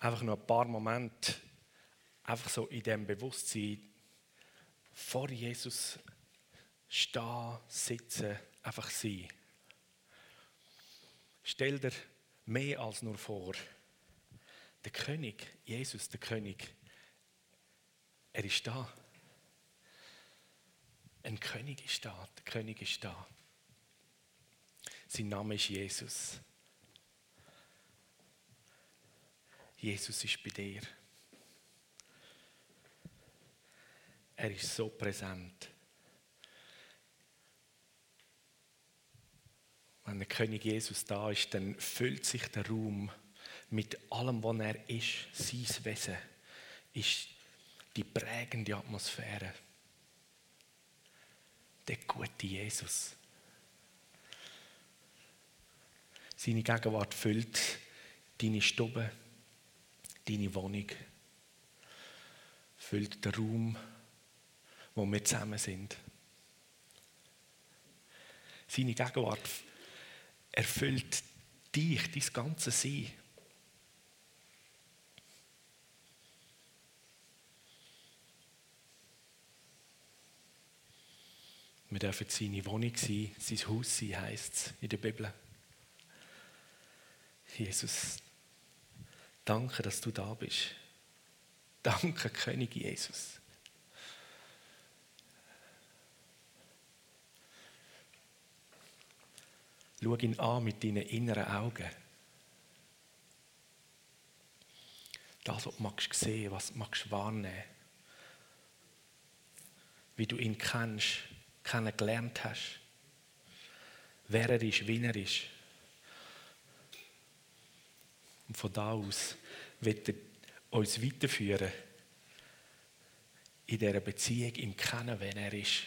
einfach noch ein paar Momente einfach so in dem Bewusstsein vor Jesus stehen, sitzen, einfach sein. Stell dir mehr als nur vor, der König, Jesus, der König, er ist da. Ein König ist da, der König ist da. Sein Name ist Jesus. Jesus ist bei dir. Er ist so präsent. Wenn der König Jesus da ist, dann füllt sich der Raum mit allem, was er ist, sein Wesen, ist die prägende Atmosphäre. Der gute Jesus. Seine Gegenwart füllt deine Stube, deine Wohnung, füllt den Raum, wo wir zusammen sind. Seine Gegenwart erfüllt dich, dein ganzes Sein. Wir dürfen seine Wohnung sein, sein Haus sein, heisst es in der Bibel. Jesus, danke, dass du da bist. Danke, König Jesus. Schau ihn an mit deinen inneren Augen. Das, was du magst sehen, was du magst wahrnehmen. Wie du ihn kennst, kennengelernt hast. Wer er ist, wie er ist. Und von da aus wird er uns weiterführen in dieser Beziehung, im Kennen, wer er ist.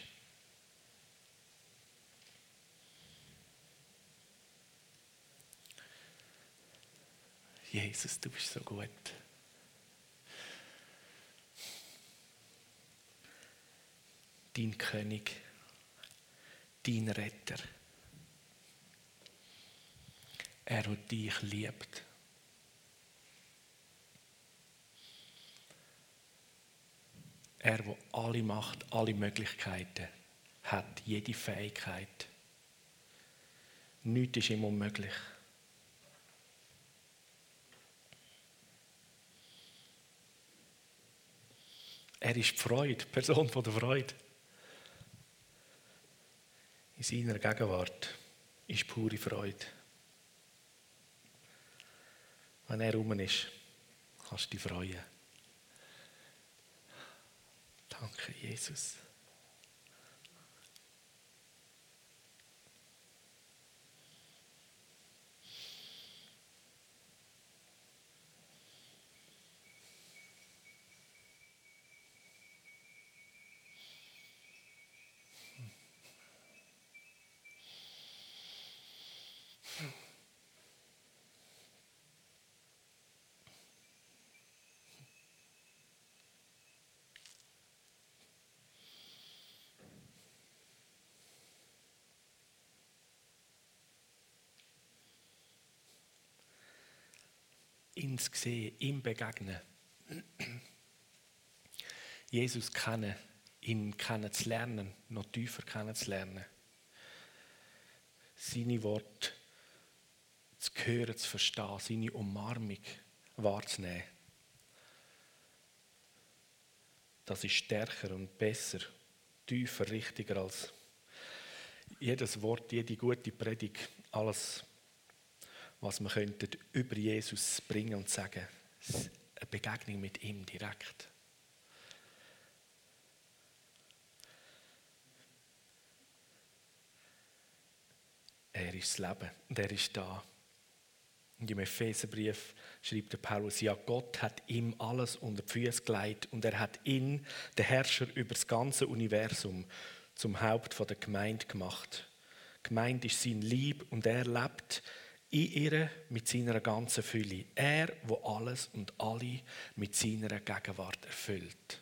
Jesus, du bist so gut. Dein König, dein Retter. Er, der dich liebt. Er, der alle Macht, alle Möglichkeiten hat, jede Fähigkeit. Nichts ist ihm unmöglich. Er ist die Freude, die Person von der Freude. In seiner Gegenwart ist pure Freude. Wenn er rum ist, kannst du dich freuen. Danke, Jesus. Ihn zu sehen, ihm begegnen. Jesus kennen, ihn kennenzulernen, noch tiefer kennenzulernen. Seine Worte zu hören, zu verstehen, seine Umarmung wahrzunehmen. Das ist stärker und besser, tiefer, richtiger als jedes Wort, jede gute Predigt, alles was wir könnten über Jesus bringen und sagen. Eine Begegnung mit ihm direkt. Er ist das Leben und er ist da. Und im Epheserbrief schreibt der Paulus, ja, Gott hat ihm alles unter die Füße gelegt und er hat ihn, den Herrscher über das ganze Universum, zum Haupt der Gemeinde gemacht. Gemeinde ist sein Lieb und er lebt in ihr mit seiner ganzen Fülle. Er, wo alles und alle mit seiner Gegenwart erfüllt.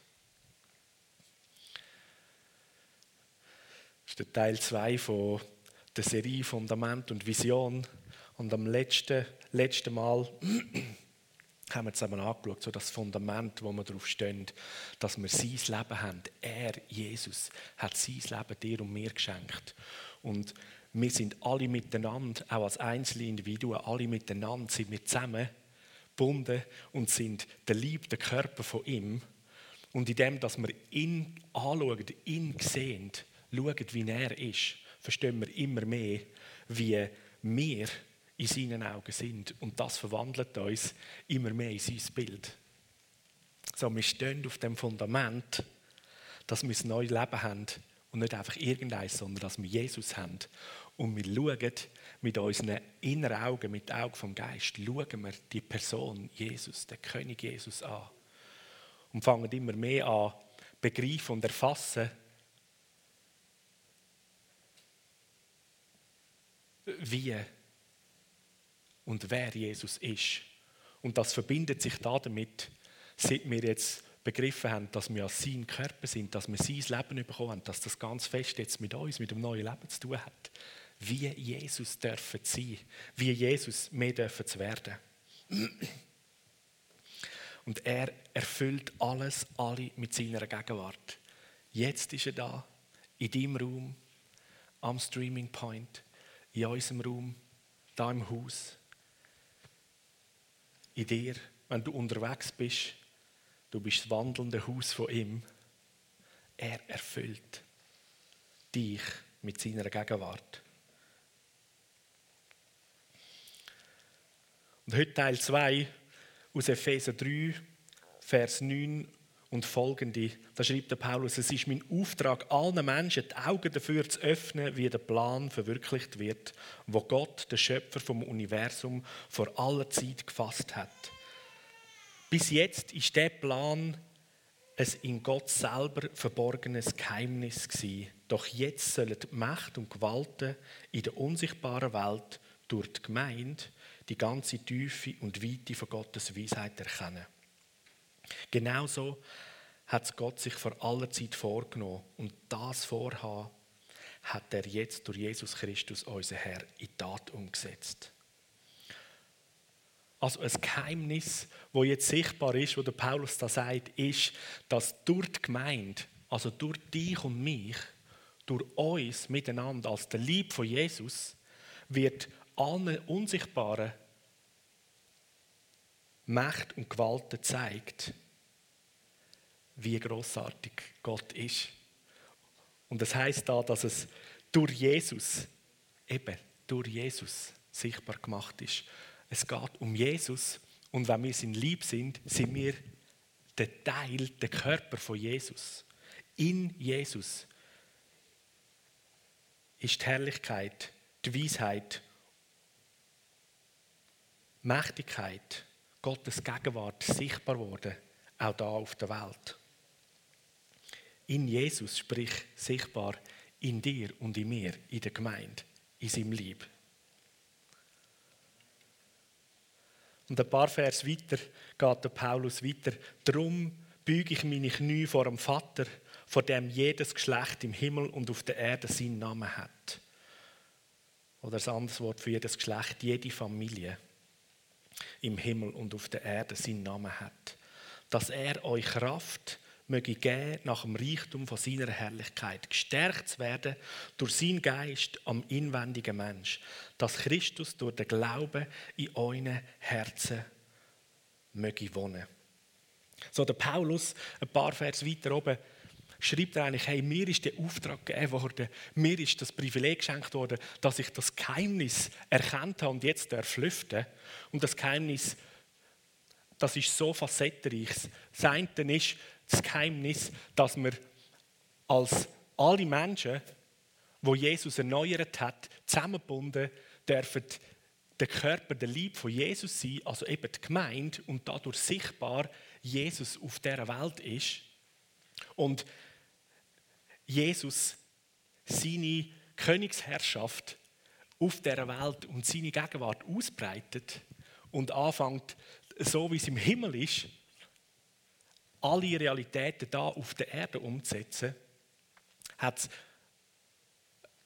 Das ist der Teil 2 von der Serie Fundament und Vision. Und am letzten, letzten Mal haben wir zusammen angeschaut, so das Fundament, wo wir darauf stehen, dass wir sein Leben haben. Er, Jesus, hat sein Leben dir und mir geschenkt. Und wir sind alle miteinander, auch als einzelne Individuen, alle miteinander sind wir zusammen gebunden und sind der Lieb, der Körper von ihm. Und in dem, dass wir ihn anschauen, ihn sehen, schauen, wie er ist, verstehen wir immer mehr, wie wir in seinen Augen sind. Und das verwandelt uns immer mehr in sein Bild. So, wir stehen auf dem Fundament, dass wir ein neues Leben haben und nicht einfach irgendeins, sondern dass wir Jesus haben. Und wir schauen mit unseren inneren Augen, mit den Augen vom Geist, schauen wir die Person Jesus, den König Jesus an. Und fangen immer mehr an, begreifen und erfassen, wie und wer Jesus ist. Und das verbindet sich damit, seit wir jetzt begriffen haben, dass wir als sein Körper sind, dass wir sein Leben bekommen haben, dass das ganz fest jetzt mit uns, mit dem neuen Leben zu tun hat. Wie Jesus dürfen sein, wie Jesus mehr dürfen zu werden. Und er erfüllt alles, alle mit seiner Gegenwart. Jetzt ist er da, in deinem Raum, am Streaming Point, in unserem Raum, da im Haus in dir, wenn du unterwegs bist. Du bist das wandelnde Haus von ihm. Er erfüllt dich mit seiner Gegenwart. Und heute Teil 2 aus Epheser 3, Vers 9 und folgende. Da schreibt der Paulus, es ist mein Auftrag, allen Menschen die Augen dafür zu öffnen, wie der Plan verwirklicht wird, wo Gott, der Schöpfer vom Universum, vor aller Zeit gefasst hat. Bis jetzt ist der Plan ein in Gott selber verborgenes Geheimnis gewesen. Doch jetzt sollen die Macht und Gewalten in der unsichtbaren Welt durch die Gemeinde die ganze Tiefe und Weite von Gottes Weisheit erkennen. Genauso hat Gott sich vor aller Zeit vorgenommen und das Vorhaben hat er jetzt durch Jesus Christus, unser Herr, in Tat umgesetzt. Also ein Geheimnis, wo jetzt sichtbar ist, wo der Paulus da sagt, ist, dass durch die Gemeinde, also durch dich und mich, durch uns miteinander als der Lieb von Jesus, wird allen unsichtbaren Macht und Gewalten zeigt, wie großartig Gott ist. Und das heißt da, dass es durch Jesus, eben durch Jesus, sichtbar gemacht ist. Es geht um Jesus und wenn wir sein Lieb sind, sind wir der Teil, der Körper von Jesus. In Jesus ist die Herrlichkeit, die Weisheit, Mächtigkeit, Gottes Gegenwart sichtbar worden, auch da auf der Welt. In Jesus, sprich sichtbar in dir und in mir, in der Gemeinde, in seinem Lieb. Und ein paar Vers weiter geht der Paulus weiter. Darum büge ich meine Knie vor dem Vater, vor dem jedes Geschlecht im Himmel und auf der Erde seinen Namen hat. Oder ein anderes Wort für jedes Geschlecht, jede Familie im Himmel und auf der Erde seinen Namen hat. Dass er euch Kraft möge geben, nach dem Reichtum von seiner Herrlichkeit gestärkt zu werden durch seinen Geist am inwendigen Mensch, dass Christus durch den Glauben in euren Herzen möge wohnen. So der Paulus, ein paar Vers weiter oben, schreibt er eigentlich, hey, mir ist der Auftrag gegeben worden, mir ist das Privileg geschenkt worden, dass ich das Geheimnis erkannt habe und jetzt darf lüften. Und das Geheimnis, das ist so facettenreich. Das eine ist das Geheimnis, dass wir als alle Menschen, wo Jesus erneuert hat, zusammengebunden dürfen der Körper, der Lieb von Jesus sein, also eben die Gemeinde und dadurch sichtbar Jesus auf dieser Welt ist. Und Jesus seine Königsherrschaft auf dieser Welt und seine Gegenwart ausbreitet und anfängt, so wie es im Himmel ist, alle Realitäten da auf der Erde umzusetzen, hat es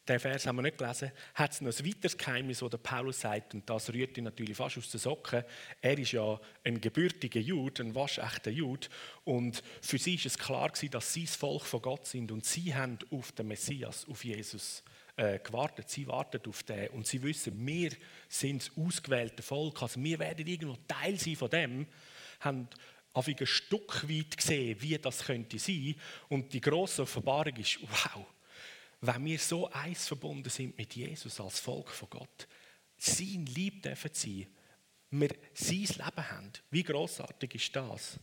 den Vers haben wir nicht gelesen, hat es noch ein weiteres Geheimnis, das Paulus sagt, und das rührt ihn natürlich fast aus den Socken. Er ist ja ein gebürtiger Jude, ein waschechter Jude, und für sie ist es klar gewesen, dass sie das Volk von Gott sind und sie haben auf den Messias, auf Jesus äh, gewartet. Sie warten auf den und sie wissen, wir sind das ausgewählte Volk, also wir werden irgendwo Teil sein von dem, haben auf ein Stück weit gesehen, wie das könnte sein. Und die große Offenbarung ist, wow, wenn wir so eins verbunden sind mit Jesus als Volk von Gott, sein Lieb dürfen sein, wir sein Leben haben. Wie großartig ist das?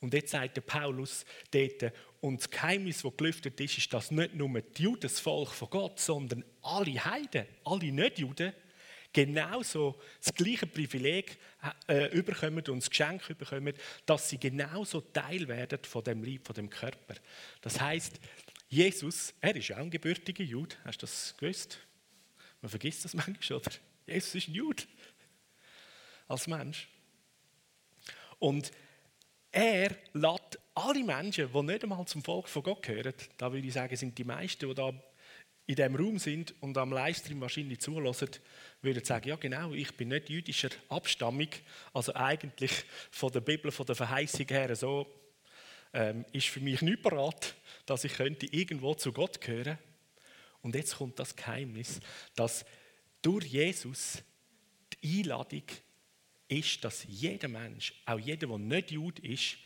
Und jetzt sagt der Paulus dort, und das Geheimnis, das gelüftet ist, ist, dass nicht nur die Juden das Volk von Gott, sondern alle Heiden, alle Nicht-Juden, genauso das gleiche Privileg äh, überkommen und das Geschenk überkommen, dass sie genauso Teil werden von dem Lieb, von dem Körper. Das heißt, Jesus, er ist auch ein gebürtiger Jude, hast du das gewusst? Man vergisst das manchmal, oder? Jesus ist ein Jude. Als Mensch. Und er lädt alle Menschen, die nicht einmal zum Volk von Gott gehören, da würde ich sagen, sind die meisten, die da in diesem Raum sind und am Livestream wahrscheinlich zulassen, würden sagen, ja genau, ich bin nicht jüdischer Abstammung, also eigentlich von der Bibel, von der Verheißung her so, ähm, ist für mich nicht parat, dass ich könnte irgendwo zu Gott gehören. Und jetzt kommt das Geheimnis, dass durch Jesus die Einladung ist, dass jeder Mensch, auch jeder, der nicht Jude ist,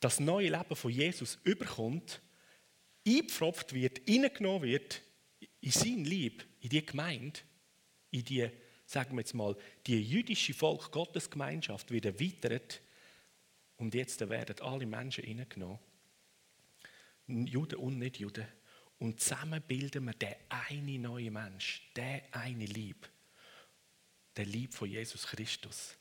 das neue Leben von Jesus überkommt, eingepfropft wird, hineingenommen wird in sein Lieb, in die Gemeinde, in die, sagen wir jetzt mal, die jüdische Volk Gottes Gemeinschaft wird erweitert und jetzt werden alle Menschen hineingenommen. Juden und Nicht-Juden. Und zusammen bilden wir den einen neuen Mensch, den eine Lieb, der Lieb von Jesus Christus.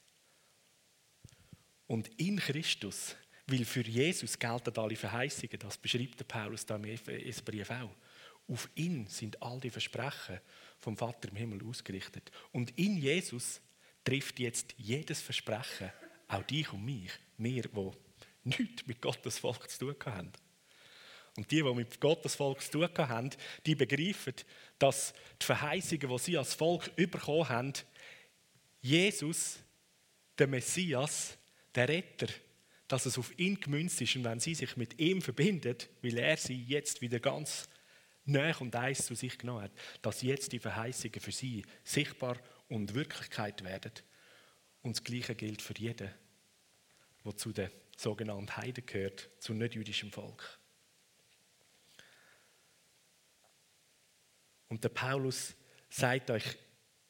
Und in Christus, weil für Jesus gelten alle Verheißungen, das beschreibt der Paulus da im Brief auch. Auf ihn sind all die Versprechen vom Vater im Himmel ausgerichtet. Und in Jesus trifft jetzt jedes Versprechen, auch dich und mich, wir, die nichts mit Gottes Volk zu tun haben. Und die, die mit Gottes Volk zu tun haben, die begreifen, dass die Verheißungen, die sie als Volk bekommen haben, Jesus, der Messias, der Retter, dass es auf ihn gemünzt ist und wenn sie sich mit ihm verbindet, weil er sie jetzt wieder ganz näher und eins zu sich genommen hat, dass jetzt die Verheißungen für sie sichtbar und Wirklichkeit werden. Und das Gleiche gilt für jeden, der zu den sogenannten Heiden gehört, zu nicht-jüdischem Volk. Und der Paulus sagt euch,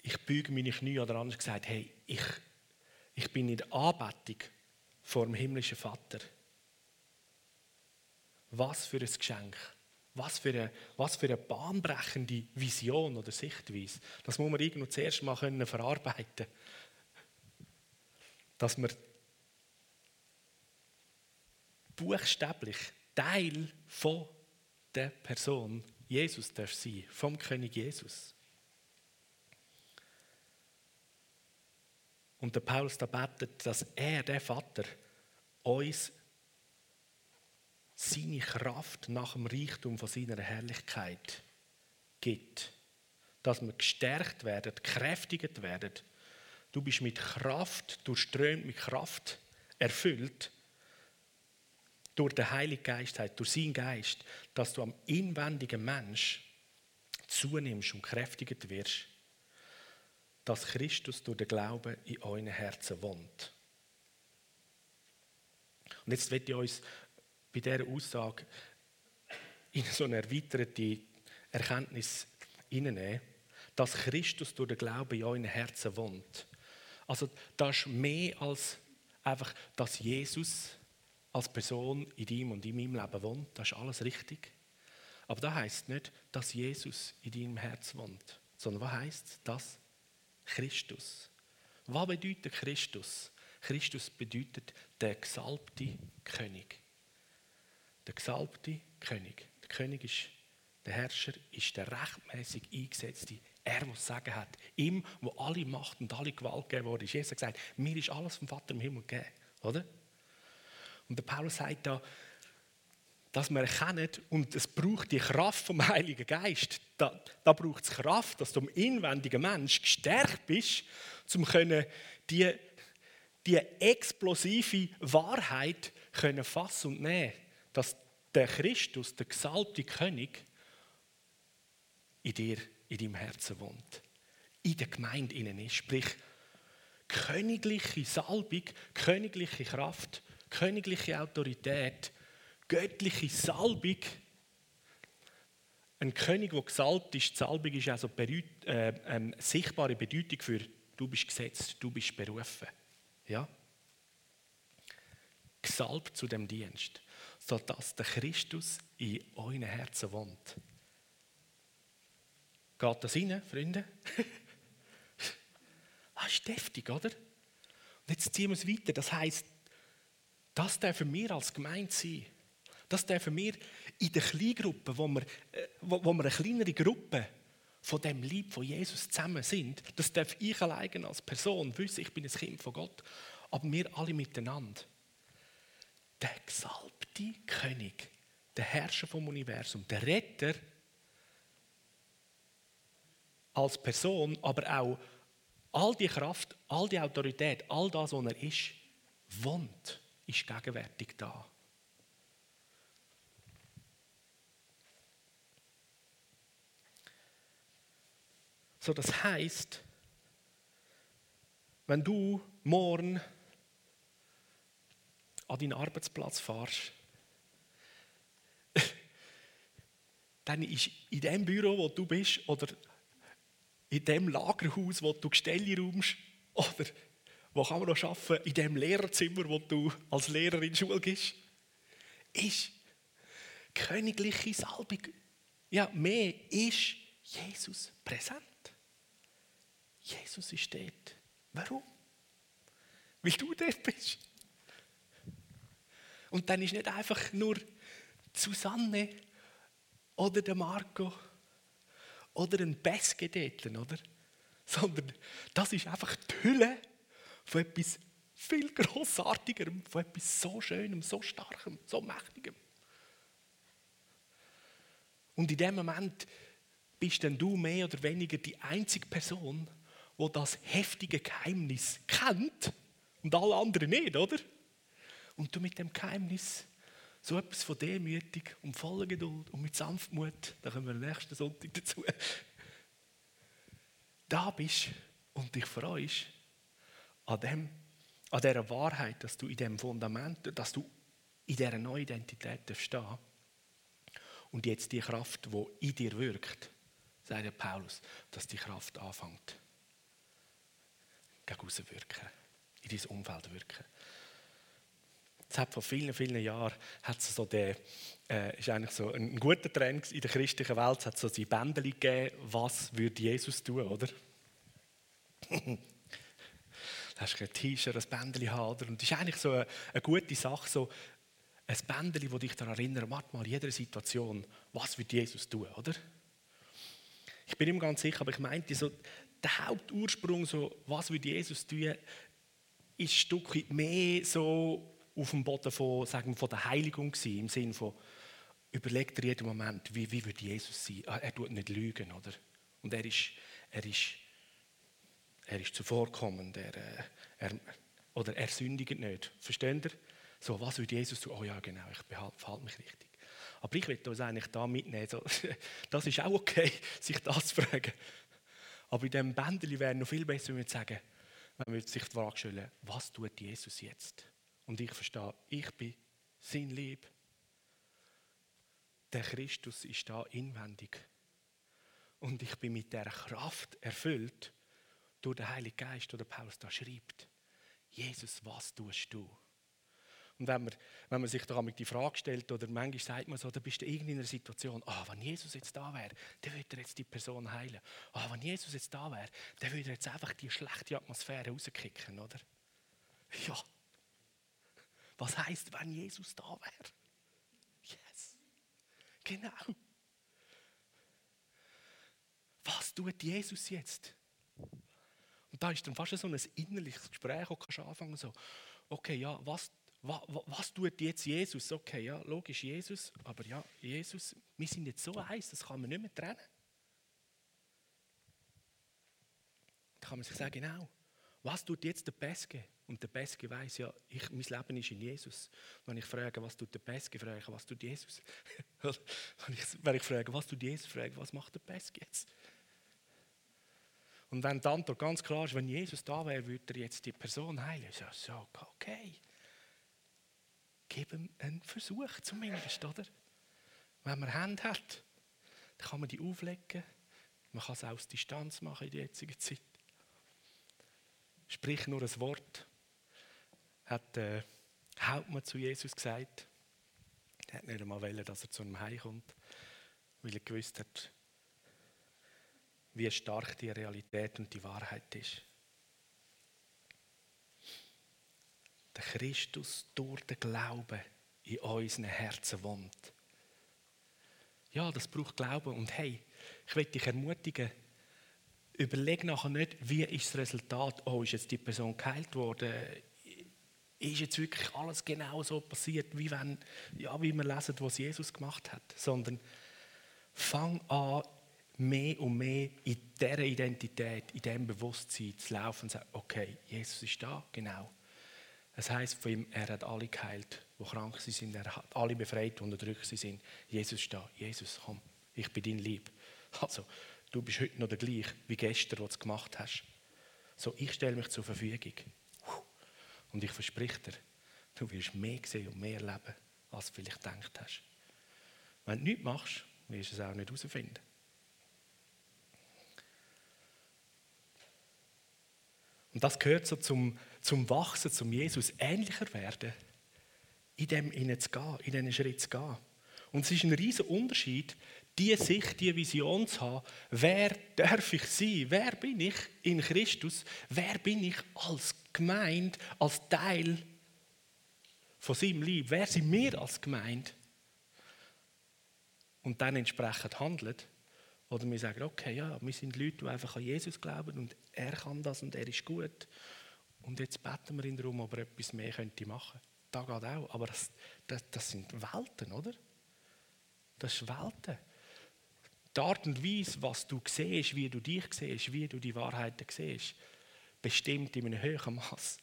ich büge meine Knie oder anders gesagt, hey, ich, ich bin in der Anbetung vor dem himmlischen Vater. Was für ein Geschenk. Was für, eine, was für eine bahnbrechende Vision oder Sichtweise. Das muss man irgendwo zuerst mal können verarbeiten Dass man buchstäblich Teil von der Person Jesus darf sein, vom König Jesus. Und der Paulus da betet, dass er, der Vater, uns seine Kraft nach dem Reichtum von seiner Herrlichkeit gibt. Dass wir gestärkt werden, gekräftigt werden. Du bist mit Kraft, durchströmt mit Kraft erfüllt. Durch den Heiligen Geist, durch seinen Geist, dass du am inwendigen Mensch zunimmst und kräftigt wirst. Dass Christus durch den Glauben in euren Herzen wohnt. Und jetzt wird ich uns bei dieser Aussage in so eine erweiterte Erkenntnis hineinnehmen, dass Christus durch den Glauben in euren Herzen wohnt. Also das ist mehr als einfach, dass Jesus als Person in deinem und in meinem Leben wohnt. Das ist alles richtig. Aber das heißt nicht, dass Jesus in deinem Herz wohnt, sondern was heißt das? Christus. Was bedeutet Christus? Christus bedeutet der gesalbte König der gesalbte König. Der König ist der Herrscher, ist der rechtmäßig eingesetzte. Er, der Sagen hat. Ihm, wo alle Macht und alle Gewalt gegeben wurde, ist Jesus gesagt, mir ist alles vom Vater im Himmel gegeben. Oder? Und der Paulus sagt da, dass wir erkennen, und es braucht die Kraft vom Heiligen Geist. Da, da braucht es Kraft, dass du im inwendigen Mensch gestärkt bist, um können die, die explosive Wahrheit können fassen und nehmen, dass der Christus, der gesalbte König, in dir, in deinem Herzen wohnt. In der Gemeinde innen ist. Sprich, königliche Salbung, königliche Kraft, königliche Autorität, göttliche Salbung. Ein König, der gesalbt ist, Salbung ist also eine äh, äh, sichtbare Bedeutung für du bist gesetzt, du bist berufen. Ja? Gesalbt zu dem Dienst, sodass der Christus in euren Herzen wohnt. Geht das rein, Freunde? das ist deftig, oder? Und jetzt ziehen wir es weiter. Das heisst, das dürfen wir als Gemeinde sein. Das dürfen wir in der Kleingruppe, wo wir, äh, wo, wo wir eine kleinere Gruppe von dem Lieb von Jesus zusammen sind, das darf ich allein als Person wissen, ich bin ein Kind von Gott, aber wir alle miteinander. Der gesalbte König, der Herrscher vom Universum, der Retter, als Person, aber auch all die Kraft, all die Autorität, all das, was er ist, wohnt, ist gegenwärtig da. So, das heißt, wenn du morgen an deinen Arbeitsplatz fährst, dann ist in dem Büro, wo du bist, oder in dem Lagerhaus, wo du Gestelle räumst, oder wo kann man noch arbeiten, in dem Lehrerzimmer, wo du als Lehrer in die Schule gehst, ist königliche Salbung. Ja, mehr ist Jesus präsent. Jesus ist dort. Warum? Weil du dort bist. Und dann ist nicht einfach nur Susanne oder der Marco oder ein Bessgedetlen, oder? Sondern das ist einfach die Hülle von etwas viel Grossartigerem, von etwas so Schönem, so Starkem, so Mächtigem. Und in dem Moment bist dann du mehr oder weniger die einzige Person, wo das heftige Geheimnis kennt und alle anderen nicht, oder? Und du mit dem Geheimnis so etwas von demütig und voller Geduld und mit Sanftmut, da kommen wir nächsten Sonntag dazu, da bist und dich freust an, dem, an dieser Wahrheit, dass du in dem Fundament, dass du in dieser neuen Identität stehen und jetzt die Kraft, die in dir wirkt, sagt Paulus, dass die Kraft anfängt, gegen wirken, in dein Umfeld wirken. Es hat vor vielen, vielen Jahren hat so der, äh, ist eigentlich so ein guter Trend in der christlichen Welt. Es hat so die Bändel gegeben, was würde Jesus tun, oder? da hast du ein T-Shirt, ein Bändel haben? Und das ist eigentlich so eine, eine gute Sache, so ein Bändel, das dich daran erinnert, warte mal, in jeder Situation, was würde Jesus tun, oder? Ich bin ihm ganz sicher, aber ich meinte so, der Hauptursprung, so, was würde Jesus tun, ist ein Stück mehr so auf dem Boden von, sagen wir, von der Heiligung gewesen, im Sinne von, überleg dir jeden Moment, wie, wie würde Jesus sein? Ah, er tut nicht lügen, oder? Und er ist, er ist, er ist zuvorkommend, er, äh, er, oder er sündigt nicht. Versteht ihr? So, was würde Jesus tun? Oh ja, genau, ich verhalte mich richtig. Aber ich will uns eigentlich da mitnehmen. So, das ist auch okay, sich das zu fragen. Aber in diesem Bändeli wäre noch viel besser, wenn wir sagen, wenn wir sich die Frage stellen, was tut Jesus jetzt? Und ich verstehe, ich bin sein Lieb. Der Christus ist da inwendig. Und ich bin mit der Kraft erfüllt durch den Heiligen Geist, der Paulus da schreibt. Jesus, was tust du? Und wenn man, wenn man sich da die Frage stellt, oder manchmal sagt man so, da bist du in einer Situation, ah, wenn Jesus jetzt da wäre, dann würde er jetzt die Person heilen. Ah, wenn Jesus jetzt da wäre, dann würde er jetzt einfach die schlechte Atmosphäre rauskicken, oder? Ja, was heißt, wenn Jesus da wäre? Yes. Genau. Was tut Jesus jetzt? Und da ist dann fast so ein innerliches Gespräch, das kannst du anfangen so, okay, ja, was, was tut jetzt Jesus? Okay, ja, logisch Jesus, aber ja, Jesus, wir sind jetzt so eins, das kann man nicht mehr trennen. Da kann man sich sagen, genau, was tut jetzt der Peske? Und der Peske weiß ja, ich, mein Leben ist in Jesus. Wenn ich frage, was tut der Peske, frage ich, was tut Jesus? wenn, ich, wenn ich frage, was tut Jesus, frage ich, was macht der Peske jetzt? Und wenn die Antwort ganz klar ist, wenn Jesus da wäre, würde er jetzt die Person heilen. Ich sage, so, okay. Gib ihm einen Versuch zumindest, oder? Wenn man Hände hat, dann kann man die auflegen. Man kann es aus Distanz machen in der jetzigen Zeit. Sprich nur ein Wort, hat der äh, Hauptmann zu Jesus gesagt. Er hat nicht einmal wollen, dass er zu einem Heim kommt, weil er gewusst hat, wie stark die Realität und die Wahrheit ist. Der Christus durch den Glauben in unseren Herzen wohnt. Ja, das braucht Glauben. Und hey, ich will dich ermutigen, überleg nachher nicht, wie ist das Resultat, oh, ist jetzt die Person geheilt worden, ist jetzt wirklich alles genau so passiert, wie, wenn, ja, wie wir lesen, was Jesus gemacht hat, sondern fang an, mehr und mehr in dieser Identität, in diesem Bewusstsein zu laufen und zu sagen, okay, Jesus ist da, genau. Es heißt von ihm, er hat alle geheilt, die krank sind, er hat alle befreit, die unterdrückt sind. Jesus ist da, Jesus, komm, ich bin dein Lieb. Also, du bist heute noch der gleiche wie gestern, was du gemacht hast. So, ich stelle mich zur Verfügung. Und ich verspreche dir, du wirst mehr sehen und mehr erleben, als du vielleicht gedacht hast. Wenn du nichts machst, wirst du es auch nicht herausfinden. Und das gehört so zum, zum Wachsen, zum Jesus ähnlicher werden, in dem innen zu gehen, in diesen Schritt zu gehen. Und es ist ein riesiger Unterschied, diese Sicht, diese Vision zu haben. Wer darf ich sein? Wer bin ich in Christus? Wer bin ich als Gemeinde, als Teil von seinem Lieb? Wer sind wir als Gemeinde? Und dann entsprechend handelt. Oder wir sagen, okay, ja, wir sind Leute, die einfach an Jesus glauben und er kann das und er ist gut. Und jetzt beten wir ihn darum, ob er etwas mehr könnte machen. Das geht auch. Aber das, das, das sind Welten, oder? Das ist Welten. Die Art und Weise, was du siehst, wie du dich siehst, wie du die Wahrheiten siehst, bestimmt in einem höheren Maß,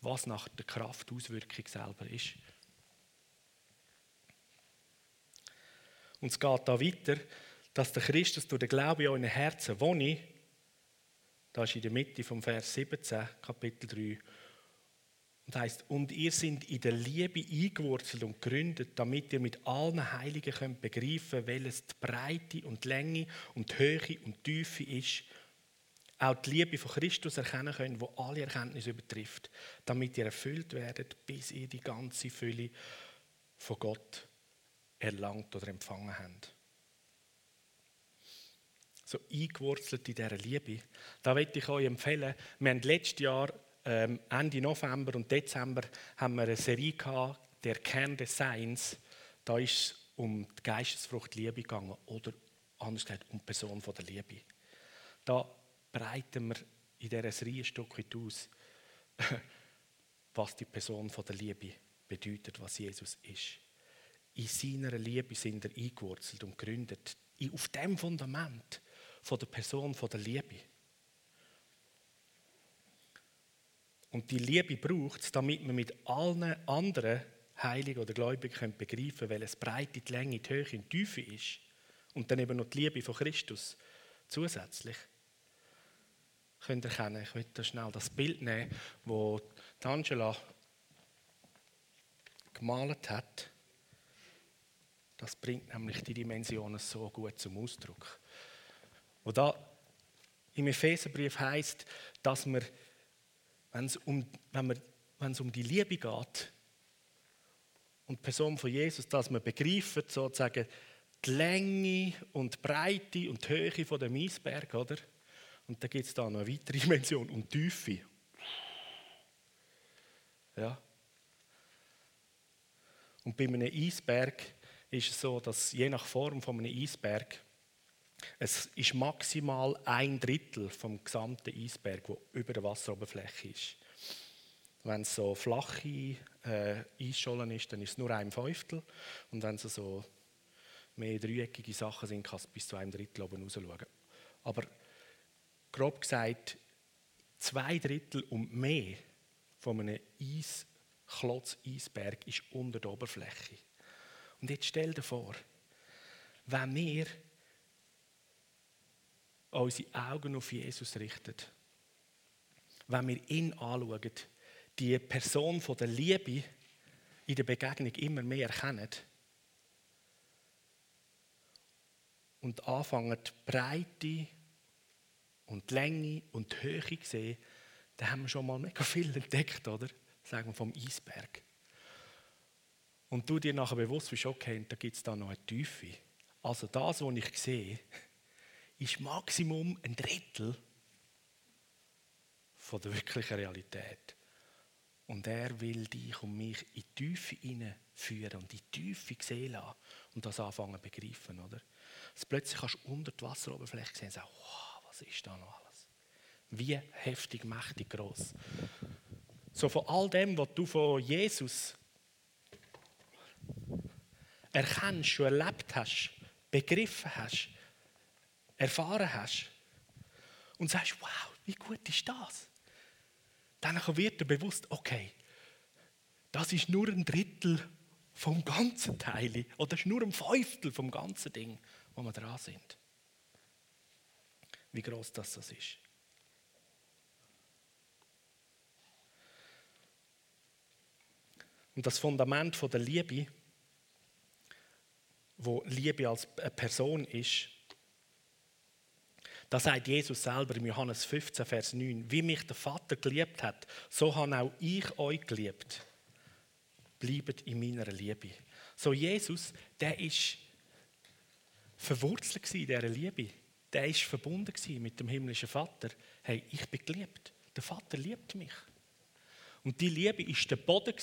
was nach der Kraft Auswirkung selber ist. Und es geht da weiter dass der Christus durch den Glauben in euren Herzen wohne, das ist in der Mitte vom Vers 17, Kapitel 3, und heißt, und ihr seid in der Liebe eingewurzelt und gegründet, damit ihr mit allen Heiligen könnt begreifen, welches die Breite und die Länge und die Höhe und die Tiefe ist. Auch die Liebe von Christus erkennen könnt, wo alle Erkenntnis übertrifft, damit ihr erfüllt werdet, bis ihr die ganze Fülle von Gott erlangt oder empfangen habt so eingewurzelt in dieser Liebe. Da möchte ich euch empfehlen, wir haben letztes Jahr, ähm, Ende November und Dezember, haben wir eine Serie gehabt, der Kern des Seins. Da ist es um die Geistesfrucht Liebe gegangen oder anders gesagt um die Person von der Liebe. Da breiten wir in dieser Serie ein Stück weit aus, was die Person von der Liebe bedeutet, was Jesus ist. In seiner Liebe sind wir eingewurzelt und gegründet. Auf dem Fundament von der Person, von der Liebe. Und die Liebe braucht es, damit man mit allen anderen Heiligen oder Gläubigen begreifen können, welches Breite, die Länge, die Höhe und die Tiefe ist. Und dann eben noch die Liebe von Christus zusätzlich. Könnt ihr erkennen, ich möchte schnell das Bild nehmen, das Angela gemalt hat. Das bringt nämlich die Dimensionen so gut zum Ausdruck. Wo da im Epheserbrief heißt, dass wir, wenn es um, wenn es um die Liebe geht und die Person von Jesus, dass wir begreifen, sozusagen die Länge und die Breite und die Höhe von dem Eisberg, oder? Und da gibt es da noch eine weitere Dimension und die Tiefe. Ja. Und bei einem Eisberg ist es so, dass je nach Form von einem Eisberg es ist maximal ein Drittel vom gesamten Eisberg, wo über der Wasseroberfläche ist. Wenn es so flache äh, Eisschollen ist, dann ist es nur ein Fünftel. Und wenn es so mehr dreieckige Sachen sind, kann es bis zu einem Drittel oben raus schauen. Aber grob gesagt, zwei Drittel und mehr von einem Eisklotz, Eisberg ist unter der Oberfläche. Und jetzt stell dir vor, wenn wir unsere Augen auf Jesus richten, wenn wir ihn anschauen, die Person von der Liebe in der Begegnung immer mehr erkennen und anfangen, die Breite und die Länge und die Höhe zu sehen, dann haben wir schon mal mega viel entdeckt, oder? Sagen wir vom Eisberg. Und du dir nachher bewusst bist, okay, da gibt es da noch eine Tiefe. Also das, was ich sehe, ist Maximum ein Drittel von der wirklichen Realität. Und er will dich und mich in die Tiefe hineinführen und in die Tiefe sehen lassen und das anfangen zu begreifen. Oder? Dass plötzlich kannst du unter die Wasseroberfläche sehen und sagen, wow, was ist da noch alles? Wie heftig, mächtig, groß. So von all dem, was du von Jesus erkennst, schon erlebt hast, begriffen hast, erfahren hast und sagst, wow, wie gut ist das? Dann wird dir bewusst, okay, das ist nur ein Drittel vom ganzen Teil oder das ist nur ein Fünftel vom ganzen Ding, wo wir dran sind. Wie groß das, das ist. Und das Fundament von der Liebe, wo Liebe als Person ist, da sagt Jesus selber im Johannes 15, Vers 9, wie mich der Vater geliebt hat, so habe auch ich euch geliebt. Bleibt in meiner Liebe. So Jesus, der ist verwurzelt in dieser Liebe. Der ist verbunden mit dem himmlischen Vater. Hey, ich bin geliebt. Der Vater liebt mich. Und die Liebe ist der Boden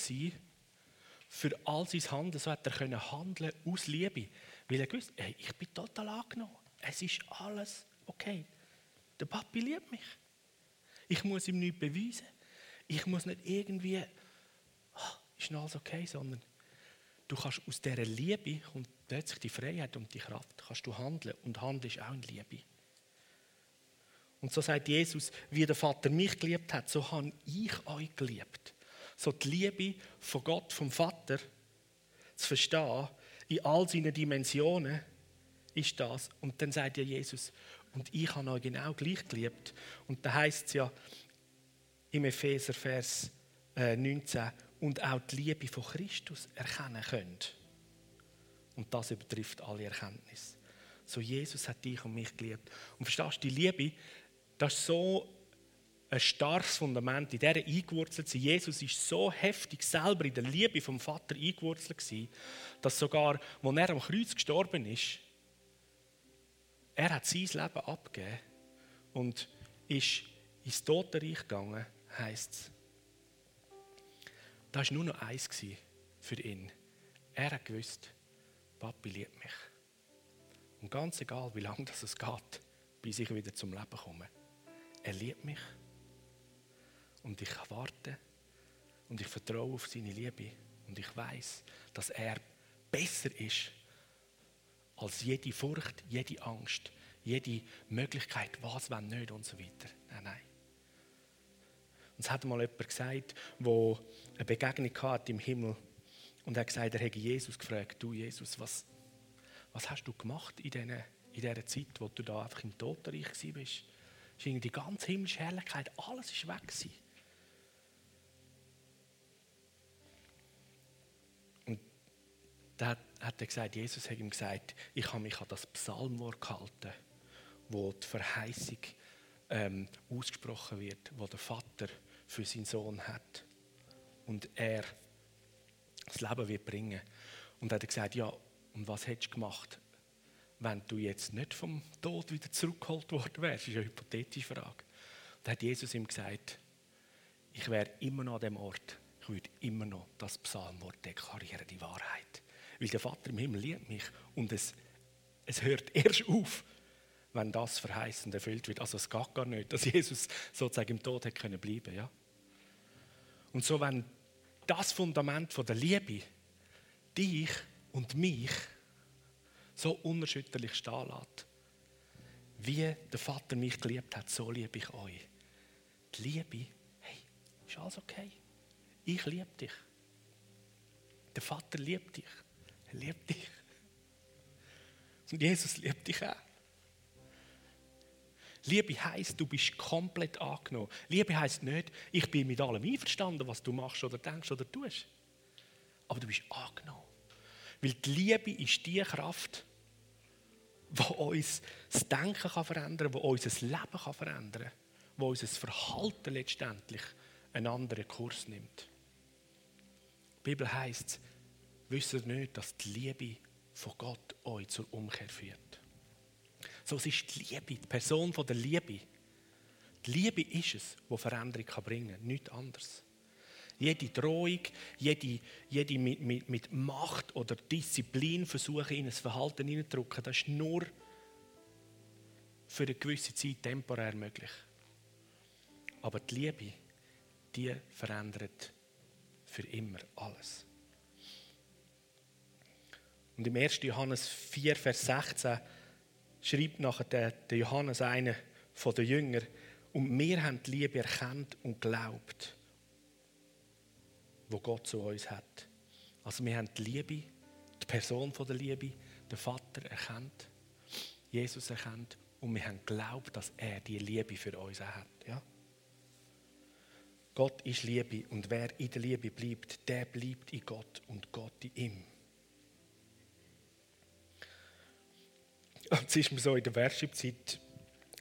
für all sein Handeln. So hat er handeln aus Liebe, weil er wusste, hey, ich bin total angenommen. Es ist alles okay, der Papi liebt mich. Ich muss ihm nichts beweisen. Ich muss nicht irgendwie, oh, ist alles okay, sondern du kannst aus dieser Liebe und plötzlich die Freiheit und die Kraft, kannst du handeln und handelst auch in Liebe. Und so sagt Jesus, wie der Vater mich geliebt hat, so habe ich euch geliebt. So die Liebe von Gott, vom Vater, zu verstehen, in all seinen Dimensionen, ist das. Und dann sagt ja Jesus, und ich habe euch genau gleich geliebt. Und da heißt es ja im Epheser Vers 19, äh, und auch die Liebe von Christus erkennen könnt. Und das übertrifft alle Erkenntnis. So Jesus hat dich und mich geliebt. Und verstehst du, die Liebe, das ist so ein starkes Fundament, in der eingewurzelt sind. Jesus ist so heftig selber in der Liebe vom Vater eingewurzelt gewesen, dass sogar, als er am Kreuz gestorben ist, er hat sein Leben abgegeben und ist ins Totenreich gegangen, heisst es. Das war nur noch eins für ihn. Er hat gewusst, Papi liebt mich. Und ganz egal, wie lange es geht, bis ich wieder zum Leben komme. Er liebt mich. Und ich warte und ich vertraue auf seine Liebe. Und ich weiß, dass er besser ist als jede Furcht, jede Angst, jede Möglichkeit, was, wenn nicht und so weiter. Nein, nein. Und es hat mal jemand gesagt, der eine Begegnung hatte im Himmel und er hat gesagt, er hätte Jesus gefragt, du Jesus, was, was hast du gemacht in, diesen, in dieser Zeit, wo du da einfach im Totenreich warst? Die ganze himmlische Herrlichkeit, alles ist weg gewesen. Da hat, hat er gesagt, Jesus hat ihm gesagt, ich habe mich an das Psalmwort gehalten, wo die Verheißung ähm, ausgesprochen wird, wo der Vater für seinen Sohn hat und er das Leben wird bringen. Und er hat gesagt, ja, und was hättest du gemacht, wenn du jetzt nicht vom Tod wieder zurückgeholt worden wärst? Das ist eine hypothetische Frage. Da hat Jesus ihm gesagt, ich wäre immer noch an dem Ort, ich würde immer noch das Psalmwort deklarieren, die Wahrheit. Weil der Vater im Himmel liebt mich und es, es hört erst auf, wenn das verheißend erfüllt wird. Also es geht gar nicht, dass Jesus sozusagen im Tod hätte können bleiben, ja. Und so, wenn das Fundament von der Liebe dich und mich so unerschütterlich stehen lässt, wie der Vater mich geliebt hat, so liebe ich euch. Die Liebe, hey, ist alles okay. Ich liebe dich. Der Vater liebt dich. Er liebt dich. Und Jesus liebt dich auch. Liebe heißt, du bist komplett angenommen. Liebe heißt nicht, ich bin mit allem einverstanden, was du machst oder denkst oder tust. Aber du bist angenommen. Weil die Liebe ist die Kraft, die uns das Denken kann verändern kann, die unser Leben kann verändern kann, die unser Verhalten letztendlich einen anderen Kurs nimmt. Die Bibel heißt, wisst ihr nicht, dass die Liebe von Gott euch zur Umkehr führt. So es ist die Liebe, die Person der Liebe. Die Liebe ist es, die Veränderung bringen kann, nichts anderes. Jede Drohung, jede, jede mit, mit, mit Macht oder Disziplin versuchen, in ein Verhalten hineinzudrücken, das ist nur für eine gewisse Zeit temporär möglich. Aber die Liebe, die verändert für immer alles. Und im 1. Johannes 4, Vers 16 schreibt nachher der, der Johannes, einer von den Jüngern, und wir haben die Liebe erkannt und glaubt, wo Gott zu uns hat. Also wir haben die Liebe, die Person der Liebe, den Vater erkannt, Jesus erkannt und wir haben geglaubt, dass er die Liebe für uns hat. Ja? Gott ist Liebe und wer in der Liebe bleibt, der bleibt in Gott und Gott in ihm. Und es ist mir so in der Worship-Zeit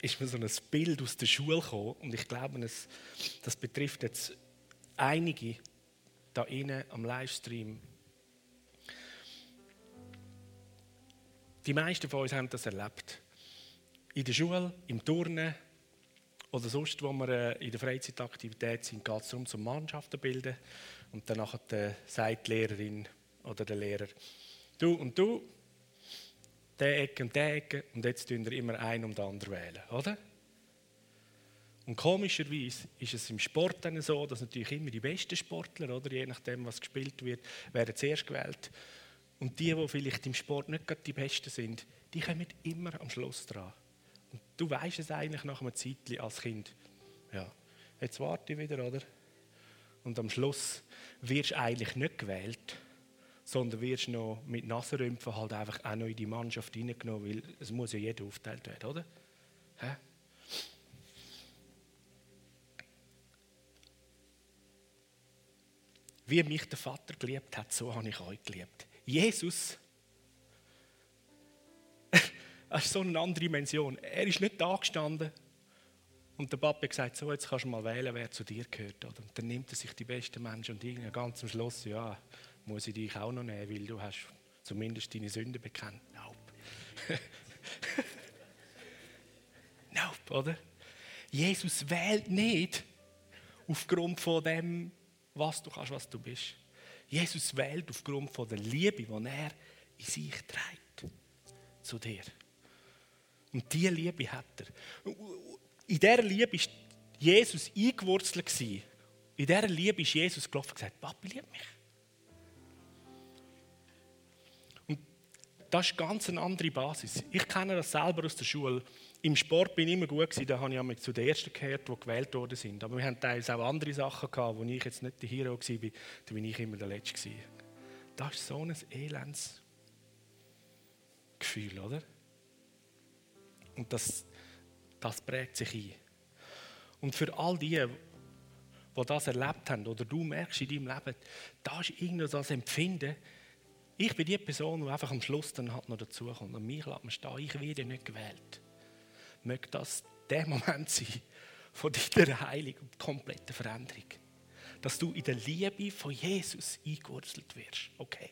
ist mir so ein Bild aus der Schule gekommen und ich glaube, es, das betrifft jetzt einige da innen am Livestream. Die meisten von uns haben das erlebt. In der Schule, im Turnen oder sonst, wo wir äh, in der Freizeitaktivität sind, geht es darum, zum Mannschaften bilden. Und dann äh, sagt die Lehrerin oder der Lehrer, du und du, der Ecke und der Ecke und jetzt tun wir immer einen um den anderen wählen, oder? Und komischerweise ist es im Sport dann so, dass natürlich immer die besten Sportler, oder, je nachdem, was gespielt wird, werden zuerst gewählt. Und die, die vielleicht im Sport nicht gerade die Besten sind, die kommen immer am Schluss dran. Und du weißt es eigentlich nach einem Zeitchen als Kind. Ja, jetzt warte ich wieder, oder? Und am Schluss wirst du eigentlich nicht gewählt, sondern wirst noch mit Nasenrümpfen halt einfach auch noch in die Mannschaft reingenommen, weil es muss ja jeder aufteilt werden, oder? Hä? Wie mich der Vater geliebt hat, so habe ich euch geliebt. Jesus, das ist so eine andere Dimension. Er ist nicht da gestanden und der Papa hat gesagt, so, jetzt kannst du mal wählen, wer zu dir gehört. Und dann nimmt er sich die besten Menschen und irgendwie ganz am Schluss, ja, muss ich dich auch noch nehmen, weil du hast zumindest deine Sünde bekannt. Nope. nope, oder? Jesus wählt nicht aufgrund von dem, was du kannst, was du bist. Jesus wählt aufgrund von der Liebe, die er in sich trägt. Zu dir. Und diese Liebe hat er. In dieser Liebe war Jesus eingewurzelt. In dieser Liebe ist Jesus gelaufen und gesagt, Papi liebt mich. Das ist ganz eine andere Basis. Ich kenne das selber aus der Schule. Im Sport bin ich immer gut gewesen, da habe ich mich zu den Ersten gehört, die gewählt worden sind. Aber wir haben teilweise auch andere Sachen gehabt, wo ich jetzt nicht der Hero war, da bin ich immer der Letzte gewesen. Das ist so ein elends Gefühl, oder? Und das, das prägt sich ein. Und für all die, die das erlebt haben, oder du merkst in deinem Leben, da ist irgendwie das Empfinden, ich bin die Person, die einfach am Schluss dann halt noch dazukommt. Und mich lässt man stehen, ich werde nicht gewählt. Möge das der Moment sein von deiner Heilung und kompletten Veränderung. Dass du in der Liebe von Jesus eingewurzelt wirst. Okay.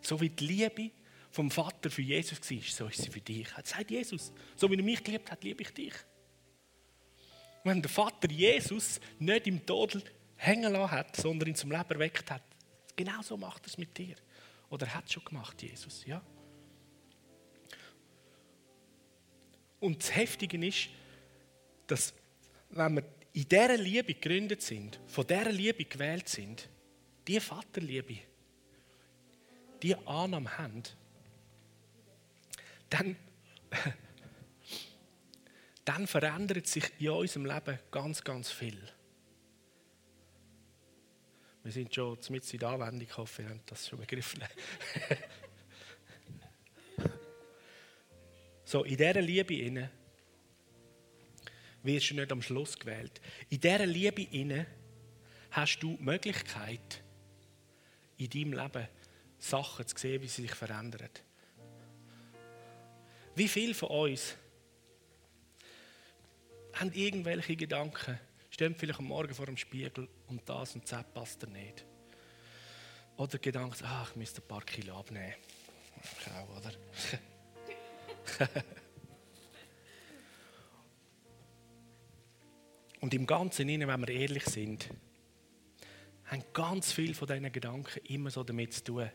So wie die Liebe vom Vater für Jesus war, so ist sie für dich. Er sagt Jesus, so wie er mich geliebt hat, liebe ich dich. wenn der Vater Jesus nicht im Tod hängen lassen hat, sondern ihn zum Leben erweckt hat, genau so macht er es mit dir. Oder hat schon gemacht, Jesus? Ja? Und das Heftige ist, dass wenn wir in dieser Liebe gegründet sind, von dieser Liebe gewählt sind, die Vaterliebe, die Annahme haben, dann, dann verändert sich in unserem Leben ganz, ganz viel. Wir sind schon mit in der Anwendung, ich hoffe, ihr habt das schon begriffen. so, in dieser Liebe inne wirst du nicht am Schluss gewählt. In dieser Liebe inne hast du die Möglichkeit, in deinem Leben Sachen zu sehen, wie sie sich verändern. Wie viele von uns haben irgendwelche Gedanken, stehen vielleicht am Morgen vor dem Spiegel und das und das passt dir nicht. Oder Gedanken, ach, ich müsste ein paar Kilo abnehmen. Ich auch, oder? und im Ganzen, wenn wir ehrlich sind, haben ganz viele von diesen Gedanken immer so damit zu tun,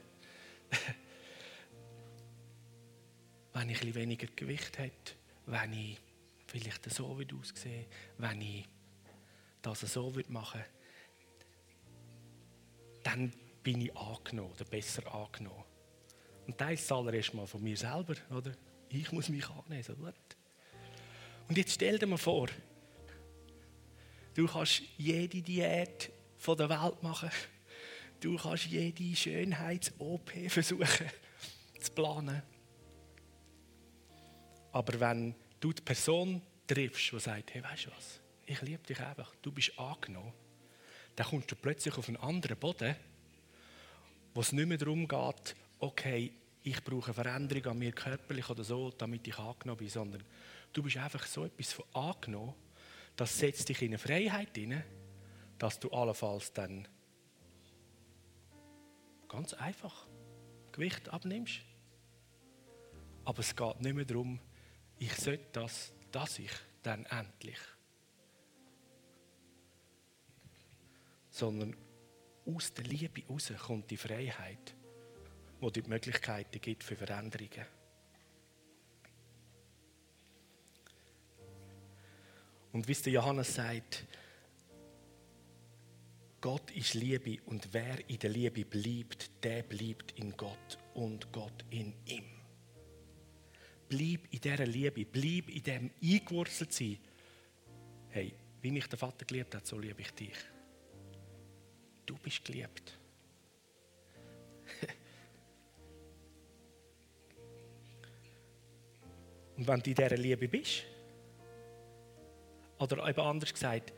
wenn ich ein weniger Gewicht hätte, wenn ich vielleicht so aussehe, wenn ich das so machen würde, dann bin ich angenommen oder besser angenommen. Und das ist zuallererst mal von mir selber, oder? Ich muss mich annehmen, so. Und jetzt stell dir mal vor, du kannst jede Diät von der Welt machen. Du kannst jede Schönheits-OP versuchen zu planen. Aber wenn du die Person triffst, die sagt, hey, weißt du was, ich liebe dich einfach, du bist angenommen, dann kommst du plötzlich auf einen anderen Boden, wo es nicht mehr darum geht, okay, ich brauche eine Veränderung an mir körperlich oder so, damit ich angenommen bin, sondern du bist einfach so etwas von angenommen, das setzt dich in eine Freiheit hinein, dass du allenfalls dann ganz einfach Gewicht abnimmst. Aber es geht nicht mehr darum, ich sollte das, dass ich dann endlich. Sondern aus der Liebe heraus kommt die Freiheit, wo die Möglichkeiten gibt für Veränderungen. Und wie es der Johannes sagt, Gott ist Liebe und wer in der Liebe bleibt, der bleibt in Gott und Gott in ihm. Bleib in dieser Liebe, bleib in dem eingewurzelt sein. Hey, wie mich der Vater geliebt hat, so liebe ich dich. Du bist geliebt. und wenn du in dieser Liebe bist, oder eben anders gesagt,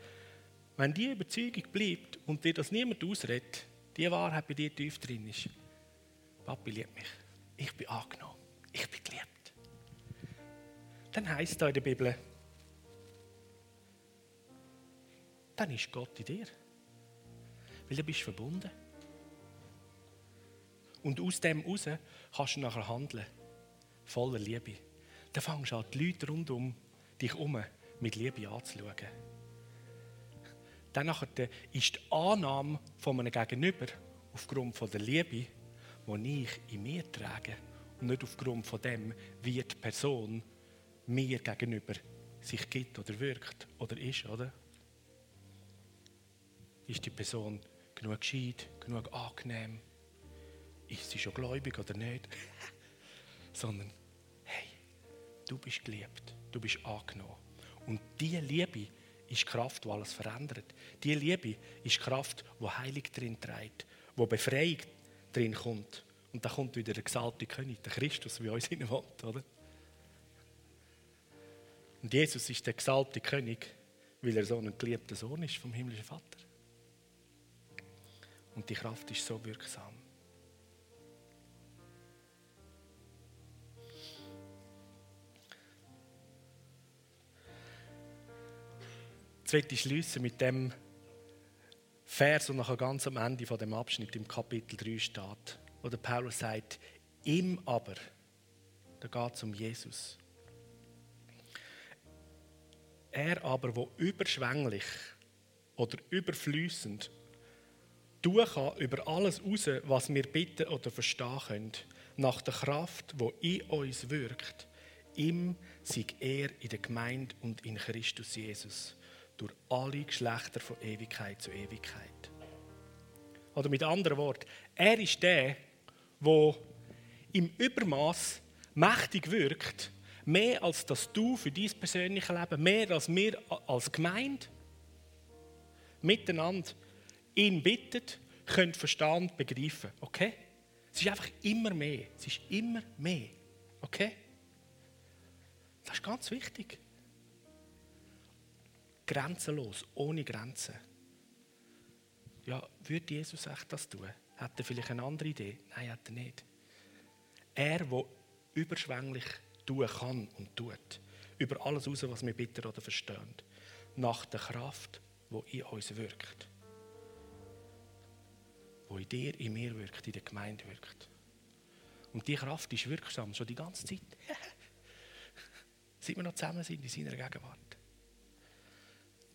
wenn die Überzeugung bleibt und dir das niemand ausredet, die Wahrheit bei dir tief drin ist, Papi liebt mich, ich bin angenommen, ich bin geliebt dann heißt es da in der Bibel, dann ist Gott in dir. Weil du bist verbunden. Und aus dem heraus kannst du nachher handeln. Voller Liebe. Dann fängst du an, die Leute rundum dich herum mit Liebe anzuschauen. Dann ist die Annahme von einem Gegenüber aufgrund von der Liebe, die ich in mir trage, und nicht aufgrund von dem, wie die Person mir gegenüber sich gibt oder wirkt oder ist, oder? Ist die Person genug gescheit, genug angenehm? Ist sie schon gläubig oder nicht? Sondern, hey, du bist geliebt, du bist angenommen. Und diese Liebe ist Kraft, die alles verändert. Diese Liebe ist Kraft, die Heilig drin trägt, wo Befreiung drin kommt. Und da kommt wieder der gesalbte König, der Christus, wie uns wohnt, oder? Und Jesus ist der gesalbte König, weil er so ein geliebter Sohn ist vom himmlischen Vater. Und die Kraft ist so wirksam. Jetzt möchte mit dem Vers, der nachher ganz am Ende von dem Abschnitt im Kapitel 3 steht, wo der Paulus sagt, ihm aber, da geht es um Jesus, er aber, wo überschwänglich oder überflüssend tun kann über alles raus, was wir bitten oder verstehen können, nach der Kraft, wo in uns wirkt, ihm sei er in der Gemeinde und in Christus Jesus. Durch alle Geschlechter von Ewigkeit zu Ewigkeit. Oder mit anderen Worten, er ist der, der im Übermaß mächtig wirkt, mehr als dass du für dein persönliche Leben, mehr als wir als Gemeinde. Miteinander ihn bittet, könnt verstehen und begreifen. Okay? Es ist einfach immer mehr. Es ist immer mehr. Okay? Das ist ganz wichtig. Grenzenlos, ohne Grenzen. Ja, würde Jesus echt das tun? Hat er vielleicht eine andere Idee? Nein, hat er nicht. Er, der überschwänglich tun kann und tut, über alles raus, was wir bitten oder verstehen, nach der Kraft, die in uns wirkt. Die in dir, in mir wirkt, in der Gemeinde wirkt. Und die Kraft ist wirksam, schon die ganze Zeit. Seit wir noch zusammen sind in seiner Gegenwart.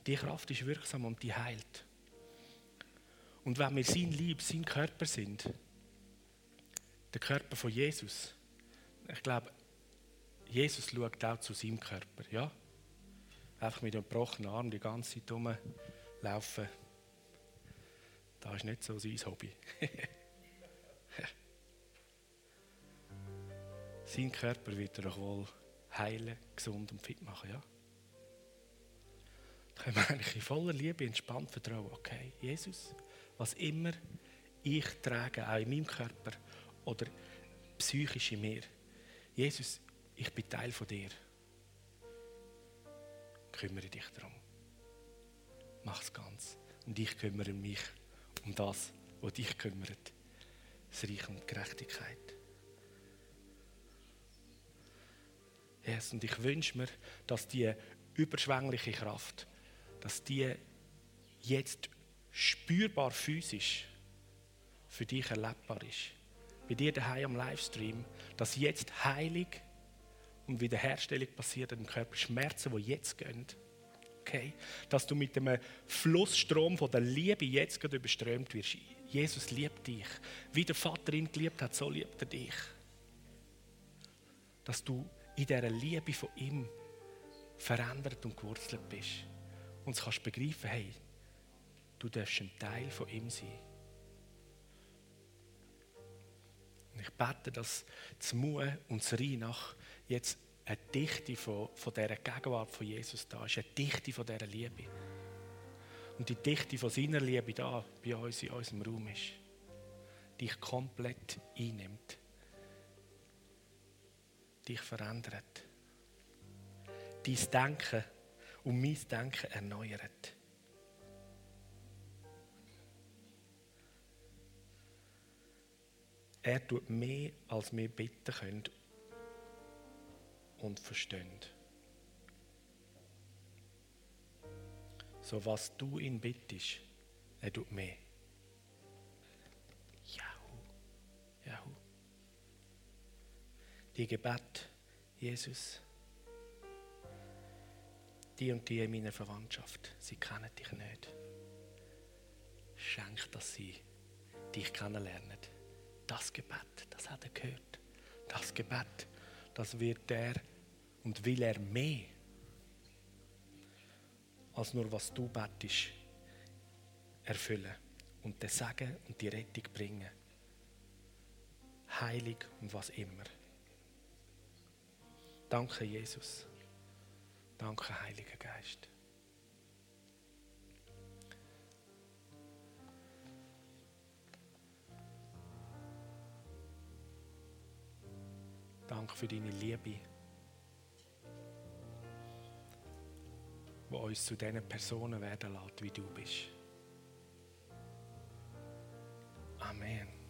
Die Kraft ist wirksam und die heilt. Und wenn wir sein Lieb, sein Körper sind, der Körper von Jesus, ich glaube, Jesus schaut auch zu seinem Körper. Ja? Einfach mit dem gebrochenen Arm die ganze Zeit rumlaufen, das ist nicht so sein Hobby. sein Körper wird er doch wohl heilen, gesund und fit machen, ja? Da können wir eigentlich in voller Liebe entspannt vertrauen. Okay, Jesus, was immer ich trage, auch in meinem Körper oder psychisch in mir, Jesus, ich bin Teil von dir. Kümmere dich darum. Mach es ganz. Und ich kümmere mich um das, was dich kümmert. Das Reich und Gerechtigkeit. Yes, und ich wünsche mir, dass die überschwängliche Kraft, dass die jetzt spürbar physisch für dich erlebbar ist. Bei dir daheim am Livestream, dass jetzt Heilung und Wiederherstellung passiert im Körper, Schmerzen, die jetzt gehen. Okay? Dass du mit dem Flussstrom von der Liebe jetzt gerade überströmt wirst. Jesus liebt dich. Wie der Vater ihn geliebt hat, so liebt er dich. Dass du in dieser Liebe von ihm verändert und gewurzelt bist. Und du kannst begreifen, hey, du darfst ein Teil von ihm sein. Und ich bete, dass das Mu und das Reinach jetzt eine Dichte von, von dieser Gegenwart von Jesus da ist, eine Dichte von dieser Liebe. Und die Dichte von seiner Liebe da bei uns in unserem Raum ist, dich komplett einnimmt, dich verändert, dein Denken und mein Denken erneuert. Er tut mehr, als wir bitten können und verstehen. So was du ihn bittest, er tut mehr. Jahu, Jahu. Die Gebet, Jesus, die und die in meiner Verwandtschaft, sie kennen dich nicht. Schenk, dass sie dich kennenlernen. Das Gebet, das hat er gehört. Das Gebet, das wird er und will er mehr als nur was du bettest erfüllen und den Segen und die Rettung bringen. Heilig und was immer. Danke, Jesus. Danke, Heiliger Geist. Danke für deine Liebe. Wo uns zu diesen Personen werden lässt, wie du bist. Amen.